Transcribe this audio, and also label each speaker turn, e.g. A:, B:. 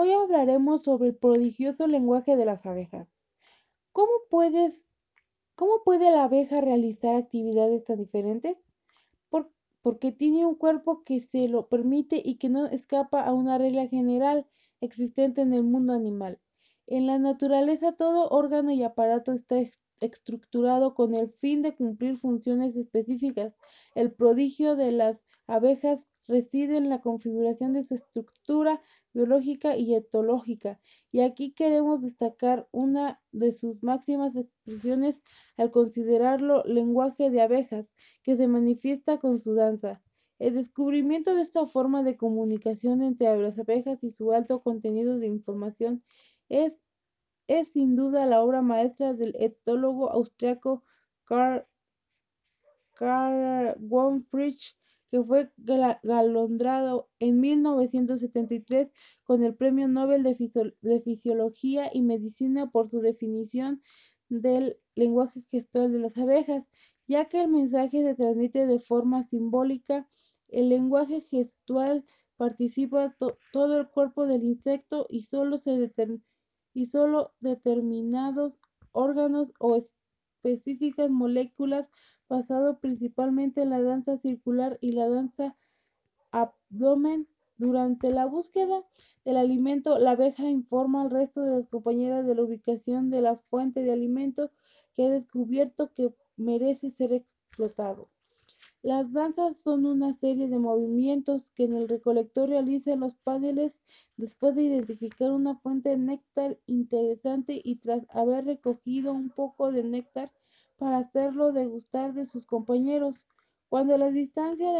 A: Hoy hablaremos sobre el prodigioso lenguaje de las abejas. ¿Cómo puedes cómo puede la abeja realizar actividades tan diferentes? Por porque tiene un cuerpo que se lo permite y que no escapa a una regla general existente en el mundo animal. En la naturaleza todo órgano y aparato está estructurado con el fin de cumplir funciones específicas. El prodigio de las abejas reside en la configuración de su estructura biológica y etológica, y aquí queremos destacar una de sus máximas expresiones al considerarlo lenguaje de abejas, que se manifiesta con su danza. El descubrimiento de esta forma de comunicación entre las abejas y su alto contenido de información es, es sin duda la obra maestra del etólogo austriaco Karl, Karl von que fue galardonado en 1973 con el Premio Nobel de, Fisiología y Medicina por su definición del lenguaje gestual de las abejas, ya que el mensaje se transmite de forma simbólica. El lenguaje gestual participa todo el cuerpo del insecto y solo, se y solo determinados órganos o específicas moléculas basado principalmente en la danza circular y la danza abdomen. Durante la búsqueda del alimento, la abeja informa al resto de las compañeras de la ubicación de la fuente de alimento que ha descubierto que merece ser explotado. Las danzas son una serie de movimientos que en el recolector realizan los paneles después de identificar una fuente de néctar interesante y tras haber recogido un poco de néctar para hacerlo degustar de sus compañeros. Cuando la distancia